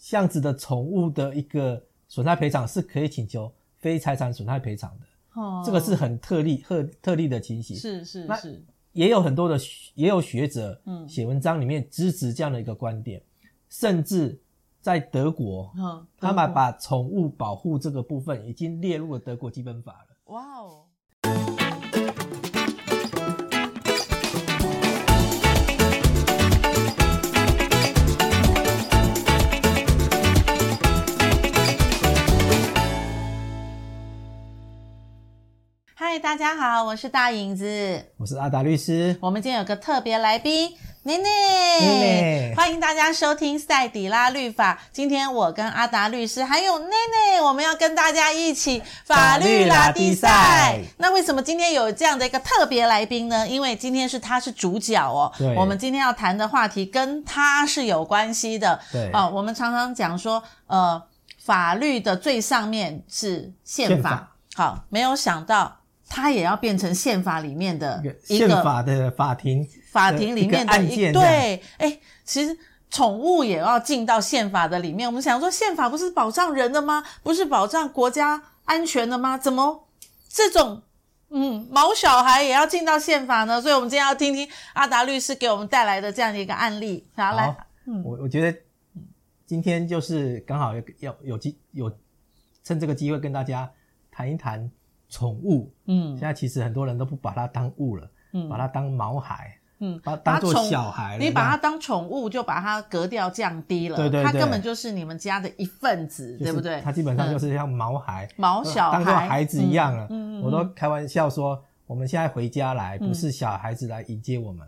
这样子的宠物的一个损害赔偿是可以请求非财产损害赔偿的。哦，这个是很特例、特特例的情形。是是是，也有很多的也有学者嗯写文章里面支持这样的一个观点，嗯、甚至在德国，他们把宠物保护这个部分已经列入了德国基本法了。哇哦！嗨，大家好，我是大影子，我是阿达律师。我们今天有个特别来宾，内内，内内，欢迎大家收听赛底拉律法。今天我跟阿达律师还有内内，我们要跟大家一起法律拉力赛。那为什么今天有这样的一个特别来宾呢？因为今天是他是主角哦。对。我们今天要谈的话题跟他是有关系的。对。啊，我们常常讲说，呃，法律的最上面是宪法。宪法。好，没有想到。它也要变成宪法里面的一个宪法的法庭，法庭里面的案件。对，哎，其实宠物也要进到宪法的里面。我们想说，宪法不是保障人的吗？不是保障国家安全的吗？怎么这种嗯毛小孩也要进到宪法呢？所以，我们今天要听听阿达律师给我们带来的这样的一个案例。好，来，嗯，我我觉得今天就是刚好要要有机有趁这个机会跟大家谈一谈。宠物，嗯，现在其实很多人都不把它当物了，嗯，把它当毛孩，嗯，把它当做小孩了。你把它当宠物，就把它格调降低了，对对对，它根本就是你们家的一份子，对不对？它基本上就是像毛孩、毛小孩，当做孩子一样了。嗯，我都开玩笑说，我们现在回家来，不是小孩子来迎接我们，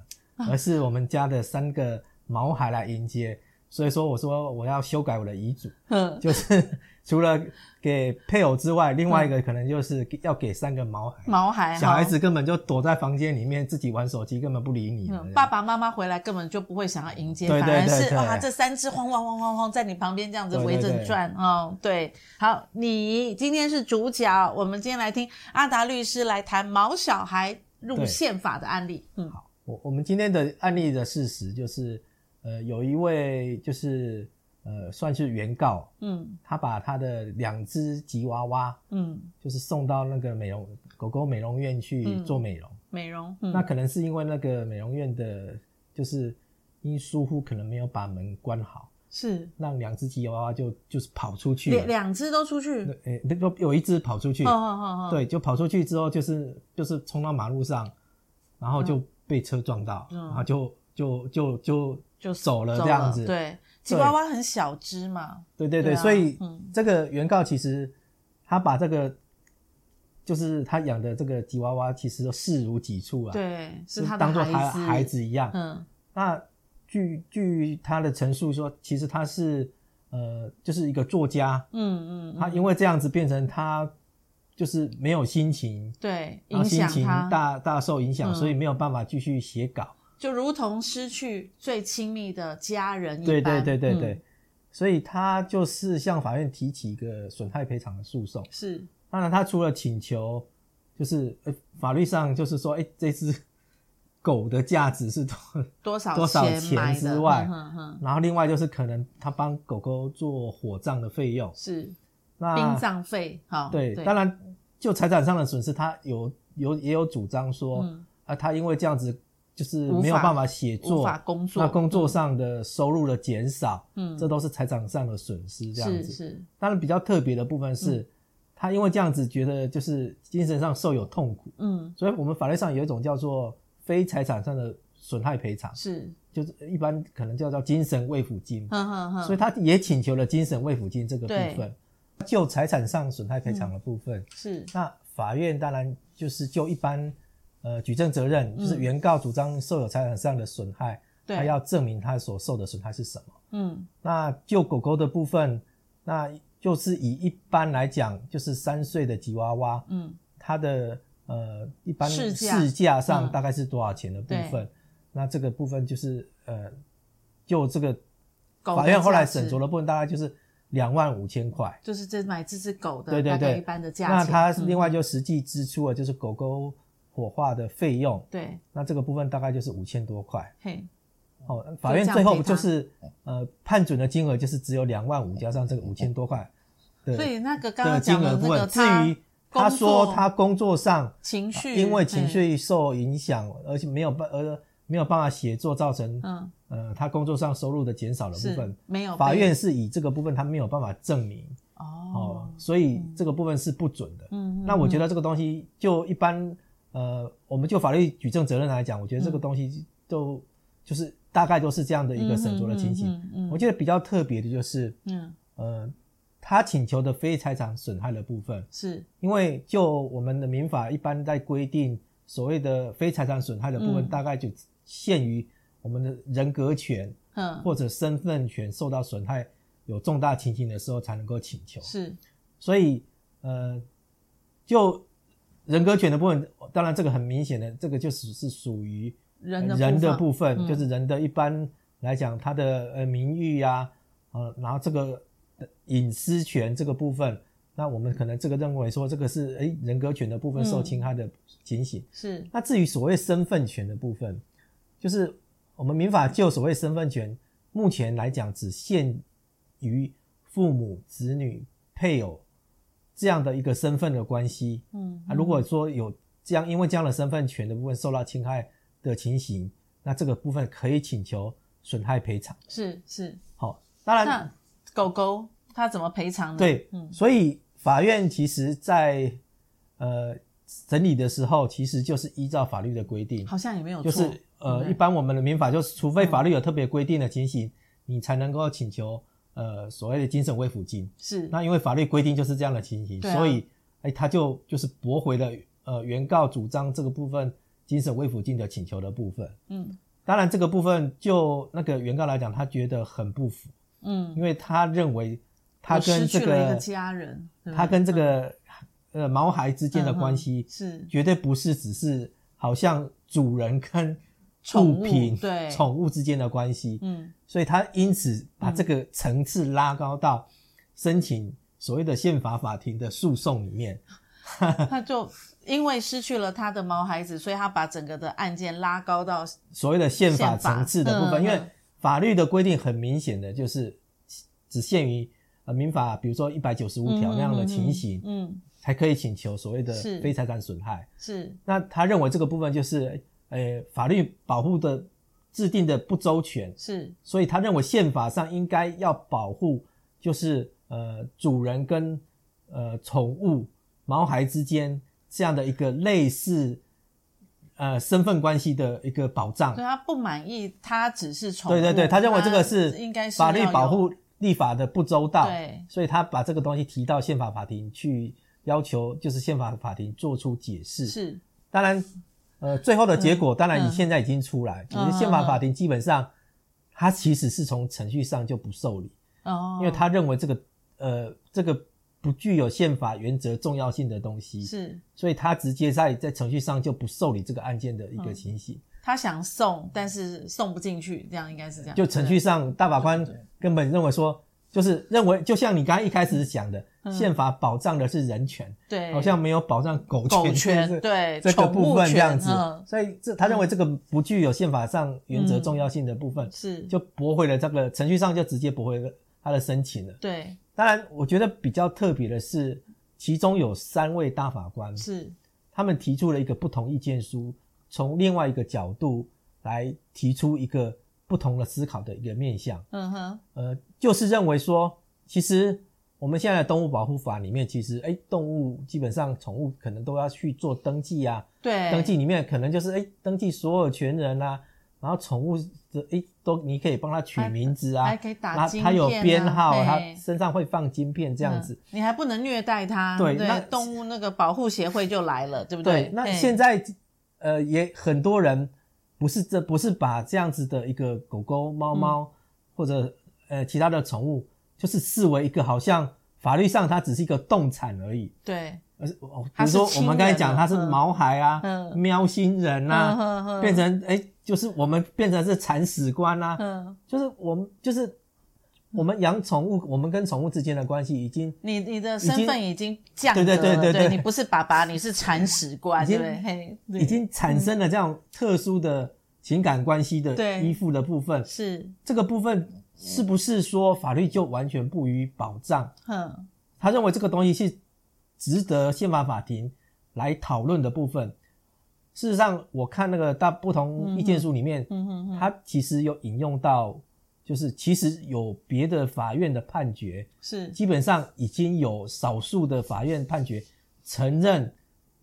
而是我们家的三个毛孩来迎接。所以说，我说我要修改我的遗嘱，嗯，就是 除了给配偶之外，另外一个可能就是要给三个毛孩。毛孩，小孩子根本就躲在房间里面自己玩手机，根本不理你。嗯，爸爸妈妈回来根本就不会想要迎接，反而是啊，这三只汪汪汪汪汪在你旁边这样子围着转啊。对，好，你今天是主角，我们今天来听阿达律师来谈毛小孩入宪法的案例。嗯，好，我我们今天的案例的事实就是。呃，有一位就是呃，算是原告，嗯，他把他的两只吉娃娃，嗯，就是送到那个美容狗狗美容院去做美容，美容，那可能是因为那个美容院的，就是因疏忽，可能没有把门关好，是。让两只吉娃娃就就是跑出去，两两只都出去，诶，那个有一只跑出去，哦哦哦，对，就跑出去之后就是就是冲到马路上，然后就被车撞到，然后就就就就。就走了这样子，对，吉娃娃很小只嘛，对对对，所以这个原告其实他把这个就是他养的这个吉娃娃，其实都视如己出啊，对，是他当做他孩子一样。嗯，那据据他的陈述说，其实他是呃，就是一个作家，嗯嗯，他因为这样子变成他就是没有心情，对，影响他，心情大大受影响，所以没有办法继续写稿。就如同失去最亲密的家人一般。对对对对对，嗯、所以他就是向法院提起一个损害赔偿的诉讼。是，当然他除了请求，就是呃法律上就是说，哎，这只狗的价值是多多少多少钱之外，然后另外就是可能他帮狗狗做火葬的费用，是，那殡葬费，好，对，对。当然就财产上的损失，他有有也有主张说，嗯、啊，他因为这样子。就是没有办法写作，工作，那工作上的收入的减少，嗯，这都是财产上的损失，这样子。是是。当然比较特别的部分是，嗯、他因为这样子觉得就是精神上受有痛苦，嗯，所以我们法律上有一种叫做非财产上的损害赔偿，是，就是一般可能叫做精神慰抚金，所以他也请求了精神慰抚金这个部分，就财产上损害赔偿的部分，嗯、是。那法院当然就是就一般。呃，举证责任就是原告主张受有财产上的损害，嗯、他要证明他所受的损害是什么。嗯，那就狗狗的部分，那就是以一般来讲，就是三岁的吉娃娃，嗯，它的呃一般市价上大概是多少钱的部分？嗯、那这个部分就是呃，就这个法院后来审酌的部分，大概就是两万五千块，就是这买这只狗的大概一般的价钱。那他另外就实际支出了，就是狗狗。火化的费用，对，那这个部分大概就是五千多块。嘿，哦，法院最后就是呃判准的金额就是只有两万五加上这个五千多块对，所以那个刚刚讲的部分。至于他说他工作上情绪因为情绪受影响，而且没有办而没有办法写作，造成嗯。呃他工作上收入的减少的部分，没有法院是以这个部分他没有办法证明。哦，所以这个部分是不准的。嗯，那我觉得这个东西就一般呃，我们就法律举证责任来讲，我觉得这个东西都就是。大概都是这样的一个审酌的情形。我觉得比较特别的就是，嗯，呃，他请求的非财产损害的部分，是因为就我们的民法一般在规定所谓的非财产损害的部分，大概就限于我们的人格权，嗯，或者身份权受到损害有重大情形的时候才能够请求。是，所以呃，就人格权的部分，当然这个很明显的，这个就只是属于。人的部分，就是人的一般来讲，他的呃名誉呀，呃，然后这个隐私权这个部分，那我们可能这个认为说这个是诶人格权的部分受侵害的情形。是。那至于所谓身份权的部分，就是我们民法就所谓身份权，目前来讲只限于父母、子女、配偶这样的一个身份的关系。嗯。啊，如果说有这样，因为这样的身份权的部分受到侵害。的情形，那这个部分可以请求损害赔偿。是是，好，当然，狗狗它怎么赔偿呢？对，嗯，所以法院其实在呃整理的时候，其实就是依照法律的规定，好像也没有错，就是呃，一般我们的民法就是，除非法律有特别规定的情形，嗯、你才能够请求呃所谓的精神慰抚金。是，那因为法律规定就是这样的情形，啊、所以哎，他就就是驳回了呃原告主张这个部分。精神慰抚金的请求的部分，嗯，当然这个部分就那个原告来讲，他觉得很不服，嗯，因为他认为他跟这个，个家人，他跟这个、嗯、呃毛孩之间的关系是。绝对不是只是好像主人跟物品对宠物之间的关系，嗯，所以他因此把这个层次拉高到申请所谓的宪法法庭的诉讼里面，他就。因为失去了他的毛孩子，所以他把整个的案件拉高到 所谓的宪法层次的部分。嗯、因为法律的规定很明显的就是只限于呃民法，比如说一百九十五条那样的情形，嗯，嗯嗯才可以请求所谓的非财产损害。是，那他认为这个部分就是呃法律保护的制定的不周全，是，所以他认为宪法上应该要保护，就是呃主人跟呃宠物毛孩之间。这样的一个类似，呃，身份关系的一个保障。对，他不满意，他只是宠物。对对对，他认为这个是应该是法律保护立法的不周到，对，所以他把这个东西提到宪法法庭去要求，就是宪法法庭做出解释。是，当然，呃，最后的结果当然你现在已经出来，就是宪法法庭基本上，他其实是从程序上就不受理，哦，因为他认为这个，呃，这个。不具有宪法原则重要性的东西是，所以他直接在在程序上就不受理这个案件的一个情形。嗯、他想送，但是送不进去，这样应该是这样。就程序上，大法官根本认为说，就是认为，就像你刚刚一开始讲的，宪、嗯、法保障的是人权，对，好像没有保障狗权，狗权对这个部分这样子。嗯、所以这他认为这个不具有宪法上原则重要性的部分，嗯、是就驳回了这个程序上就直接驳回了他的申请了。对。当然，我觉得比较特别的是，其中有三位大法官是他们提出了一个不同意见书，从另外一个角度来提出一个不同的思考的一个面向。嗯哼，呃，就是认为说，其实我们现在的动物保护法里面，其实哎，动物基本上宠物可能都要去做登记啊。对，登记里面可能就是哎，登记所有权人啊。然后宠物的哎都你可以帮它取名字啊，还可以打晶片啊，它有编号，它身上会放晶片这样子。你还不能虐待它。对，那动物那个保护协会就来了，对不对？对，那现在呃也很多人不是这不是把这样子的一个狗狗、猫猫或者呃其他的宠物，就是视为一个好像法律上它只是一个动产而已。对。而是哦，比如说我们刚才讲它是毛孩啊，喵星人啊，变成哎就是我们变成是铲屎官啊，嗯，就是我们就是我们养宠物，我们跟宠物之间的关系已经，你你的身份已经降格了，对对对对。对，你不是爸爸，你是铲屎官，对，已经产生了这样特殊的情感关系的依附的部分，是。这个部分是不是说法律就完全不予保障？嗯，他认为这个东西是值得宪法法庭来讨论的部分。事实上，我看那个大不同意见书里面，嗯哼，他其实有引用到，就是其实有别的法院的判决，是基本上已经有少数的法院判决承认，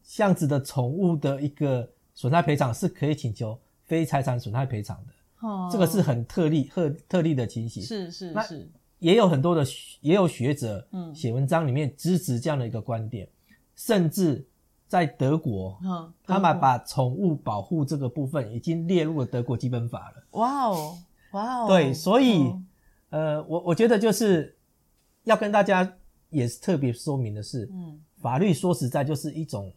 这样子的宠物的一个损害赔偿是可以请求非财产损害赔偿的。哦，这个是很特例、特特例的情形。是是是，也有很多的也有学者，嗯，写文章里面支持这样的一个观点，嗯、甚至。在德国，嗯，他们把宠物保护这个部分已经列入了德国基本法了。哇哦，哇哦，对，所以，哦、呃，我我觉得就是要跟大家也是特别说明的是，嗯，法律说实在就是一种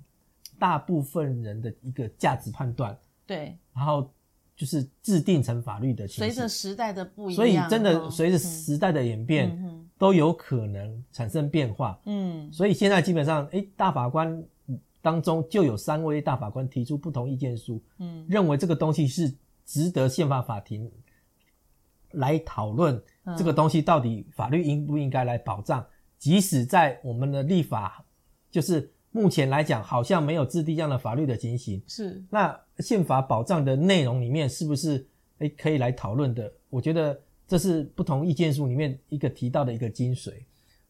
大部分人的一个价值判断，对，然后就是制定成法律的形。式，随着时代的不一样，所以真的随着时代的演变，嗯、都有可能产生变化，嗯，所以现在基本上，诶，大法官。当中就有三位大法官提出不同意见书，嗯，认为这个东西是值得宪法法庭来讨论，这个东西到底法律应不应该来保障？即使在我们的立法，就是目前来讲好像没有制定这样的法律的情形，是那宪法保障的内容里面是不是诶可以来讨论的？我觉得这是不同意见书里面一个提到的一个精髓。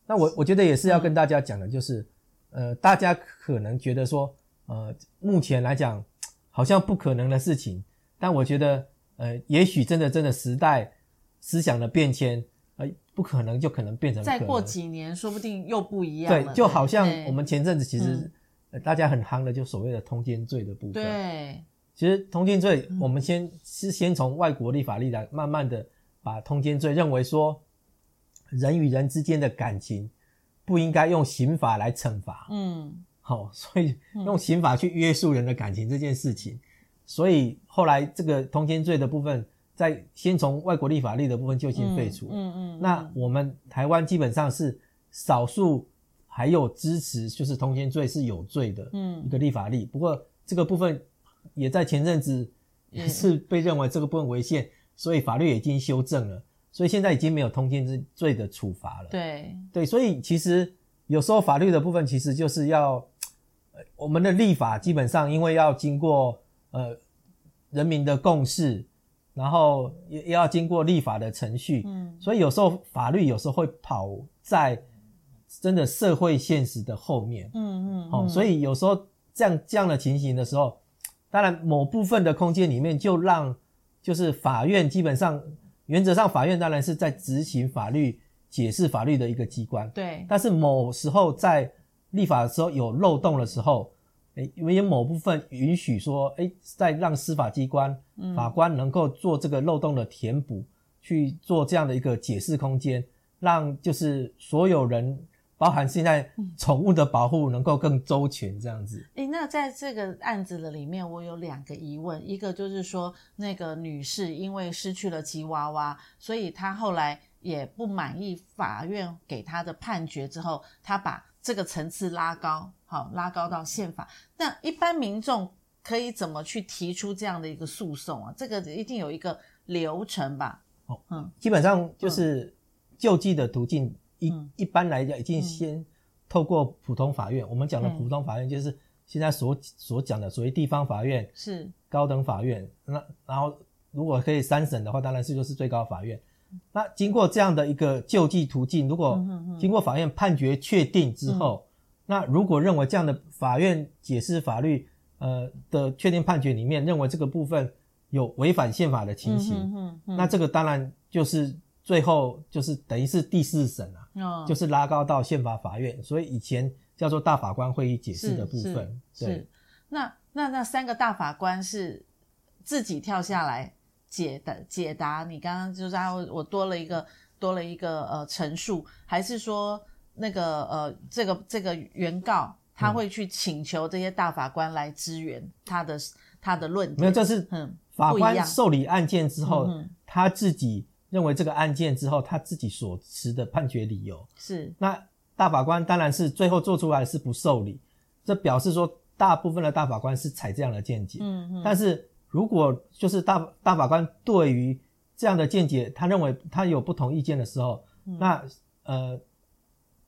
那我我觉得也是要跟大家讲的，就是。呃，大家可能觉得说，呃，目前来讲好像不可能的事情，但我觉得，呃，也许真的真的时代思想的变迁，呃，不可能就可能变成能。再过几年，说不定又不一样了。对，就好像我们前阵子其实大家很夯的，就所谓的通奸罪的部分。对，其实通奸罪，我们先是先从外国立法历来，慢慢的把通奸罪认为说，人与人之间的感情。不应该用刑法来惩罚，嗯，好，所以用刑法去约束人的感情这件事情，所以后来这个通奸罪的部分，在先从外国立法例的部分就已经废除，嗯嗯，那我们台湾基本上是少数还有支持，就是通奸罪是有罪的，嗯，一个立法例，不过这个部分也在前阵子也是被认为这个部分违宪，所以法律也已经修正了。所以现在已经没有通奸之罪的处罚了。对。对，所以其实有时候法律的部分其实就是要，我们的立法基本上因为要经过呃人民的共识，然后也要经过立法的程序，嗯，所以有时候法律有时候会跑在真的社会现实的后面，嗯嗯，哦，所以有时候这样这样的情形的时候，当然某部分的空间里面就让就是法院基本上。原则上，法院当然是在执行法律、解释法律的一个机关。对。但是某时候在立法的时候有漏洞的时候，诶，因为有某部分允许说，诶，在让司法机关、法官能够做这个漏洞的填补，去做这样的一个解释空间，让就是所有人。包含现在宠物的保护能够更周全，这样子。诶、欸，那在这个案子的里面，我有两个疑问，一个就是说，那个女士因为失去了吉娃娃，所以她后来也不满意法院给她的判决之后，她把这个层次拉高，好，拉高到宪法。那一般民众可以怎么去提出这样的一个诉讼啊？这个一定有一个流程吧？哦，嗯，基本上就是救济的途径。一、嗯、一般来讲，已经先透过普通法院。嗯、我们讲的普通法院，就是现在所所讲的所谓地方法院，是高等法院。那然后如果可以三审的话，当然是就是最高法院。那经过这样的一个救济途径，如果经过法院判决确定之后，嗯、那如果认为这样的法院解释法律呃的确定判决里面认为这个部分有违反宪法的情形，那这个当然就是。最后就是等于是第四审啊，哦、就是拉高到宪法法院，所以以前叫做大法官会议解释的部分。是那那那三个大法官是自己跳下来解答解答？你刚刚就是我多了一个多了一个呃陈述，还是说那个呃这个这个原告他会去请求这些大法官来支援他的、嗯、他的论点？没有，这是嗯法官受理案件之后，嗯、他自己。认为这个案件之后，他自己所持的判决理由是，那大法官当然是最后做出来是不受理，这表示说大部分的大法官是采这样的见解。嗯嗯。但是如果就是大大法官对于这样的见解，他认为他有不同意见的时候，嗯、那呃，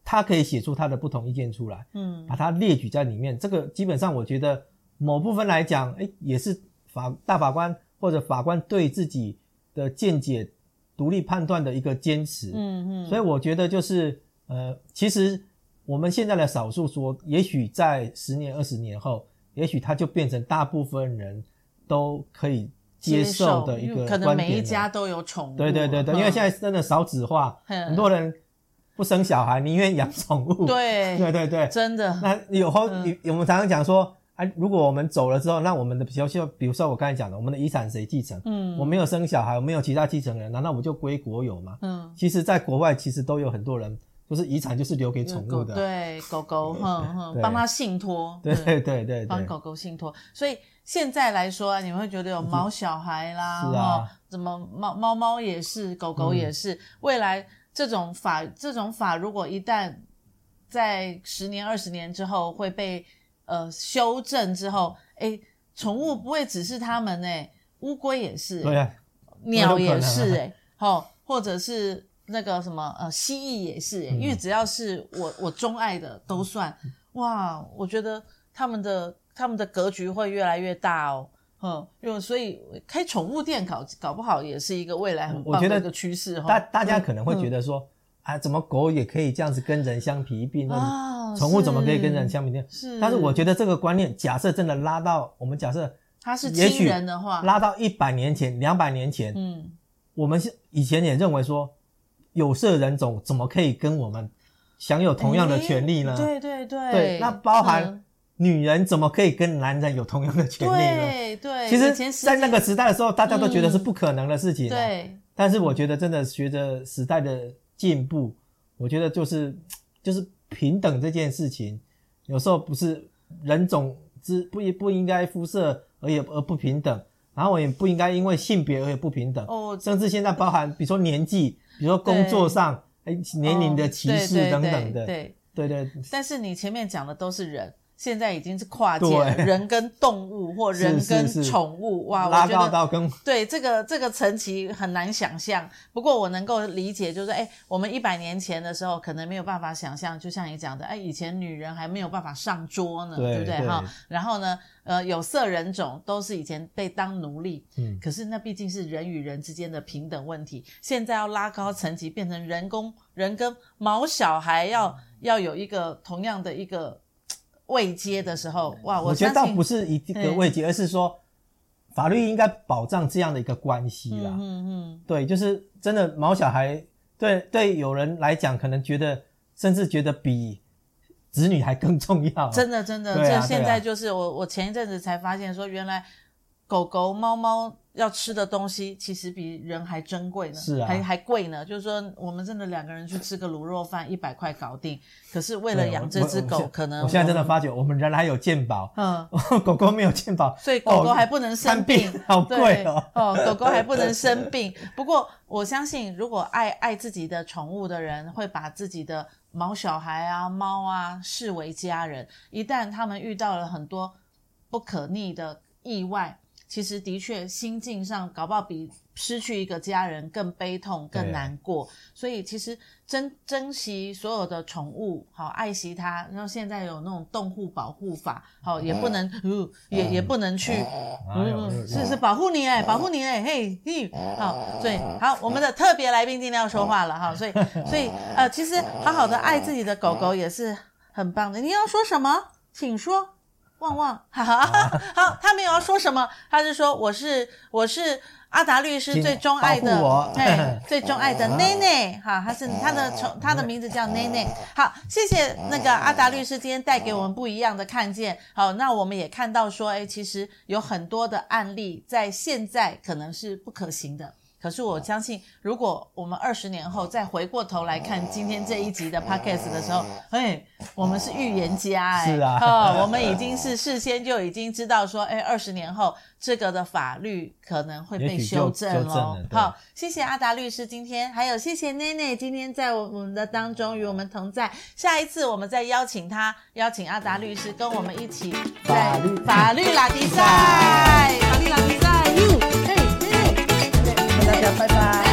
他可以写出他的不同意见出来，嗯，把它列举在里面。这个基本上我觉得某部分来讲，诶，也是法大法官或者法官对自己的见解独立判断的一个坚持，嗯嗯。所以我觉得就是呃，其实我们现在的少数说，也许在十年、二十年后，也许他就变成大部分人。都可以接受的一个观点，可能每一家都有宠物。对对对对，因为现在真的少子化，很多人不生小孩，宁愿养宠物。对 对对对，真的。那有后，我们常常讲说，哎，如果我们走了之后，那我们的比如说，比如说我刚才讲的，我们的遗产谁继承？嗯，我没有生小孩，我没有其他继承人，难道我就归国有吗？嗯，其实，在国外其实都有很多人，就是遗产就是留给宠物的。对，狗狗，哼 哼，帮他信托。对对对对，帮狗狗信托，所以。现在来说啊，你们会觉得有毛小孩啦，是啊，怎么猫猫猫也是，狗狗也是。嗯、未来这种法，这种法如果一旦在十年、二十年之后会被呃修正之后，诶，宠物不会只是他们诶，乌龟也是，对啊，鸟也是诶，好，或者是那个什么呃蜥蜴也是诶，因为只要是我我钟爱的都算。哇，我觉得他们的。他们的格局会越来越大哦，嗯，因为所以开宠物店搞搞不好也是一个未来很棒的一个趋势哈。大大家可能会觉得说，啊，怎么狗也可以这样子跟人相提并论？宠物怎么可以跟人相提并论？是。但是我觉得这个观念，假设真的拉到我们假设它是亲人的话，拉到一百年前、两百年前，嗯，我们是以前也认为说，有色人种怎么可以跟我们享有同样的权利呢？对对对，对，那包含。女人怎么可以跟男人有同样的权利呢？对对，其实，在那个时代的时候，大家都觉得是不可能的事情。对，但是我觉得，真的随着时代的进步，我觉得就是就是平等这件事情，有时候不是人种之不不应该肤色而也而不平等，然后我也不应该因为性别而也不平等。哦，甚至现在包含比如说年纪，比如说工作上哎年龄的歧视等等的。对对对。但是你前面讲的都是人。现在已经是跨界了，人跟动物或人跟宠物，哇，我觉得对这个这个层级很难想象。不过我能够理解，就是哎，我们一百年前的时候可能没有办法想象，就像你讲的，哎，以前女人还没有办法上桌呢，对不对哈？然后呢，呃，有色人种都是以前被当奴隶，嗯，可是那毕竟是人与人之间的平等问题。现在要拉高层级，变成人工人跟毛小孩要要有一个同样的一个。位阶的时候，哇！我，我觉得倒不是一个位阶，而是说法律应该保障这样的一个关系啦。嗯嗯，嗯对，就是真的毛小孩，对对，有人来讲可能觉得，甚至觉得比子女还更重要。真的真的，这、啊、现在就是我我前一阵子才发现说，原来狗狗猫猫。要吃的东西其实比人还珍贵呢，是啊，还还贵呢。就是说，我们真的两个人去吃个卤肉饭，一百块搞定。可是为了养这只狗，可能我现在真的发觉，我们人还有健保，嗯，狗狗没有健保，所以狗狗还不能生病，好贵哦。哦，狗狗还不能生病。不过我相信，如果爱爱自己的宠物的人，会把自己的毛小孩啊、猫啊视为家人。一旦他们遇到了很多不可逆的意外，其实的确，心境上搞不好比失去一个家人更悲痛、更难过。所以，其实珍珍惜所有的宠物，好爱惜它。然后现在有那种动物保护法，好也不能，呃、也也不能去，嗯，是是保护你哎，保护你哎，嘿嘿，好，所以好，我们的特别来宾今天要说话了哈，所以 所以呃，其实好好的爱自己的狗狗也是很棒的。你要说什么，请说。旺旺，哈哈，好，他没有要说什么，他是说我是我是阿达律师最钟爱的，对，最钟爱的奈奈，哈，他是他的从，他的名字叫奈奈。好，谢谢那个阿达律师今天带给我们不一样的看见。好，那我们也看到说，哎，其实有很多的案例在现在可能是不可行的。可是我相信，如果我们二十年后再回过头来看今天这一集的 podcast 的时候，哎，我们是预言家哎，是啊，哦，我们已经是事先就已经知道说，哎，二十年后这个的法律可能会被修正了。好，谢谢阿达律师今天，还有谢谢奈奈今天在我们的当中与我们同在。下一次我们再邀请他，邀请阿达律师跟我们一起在法律拉迪赛，法律拉迪赛。家拜拜。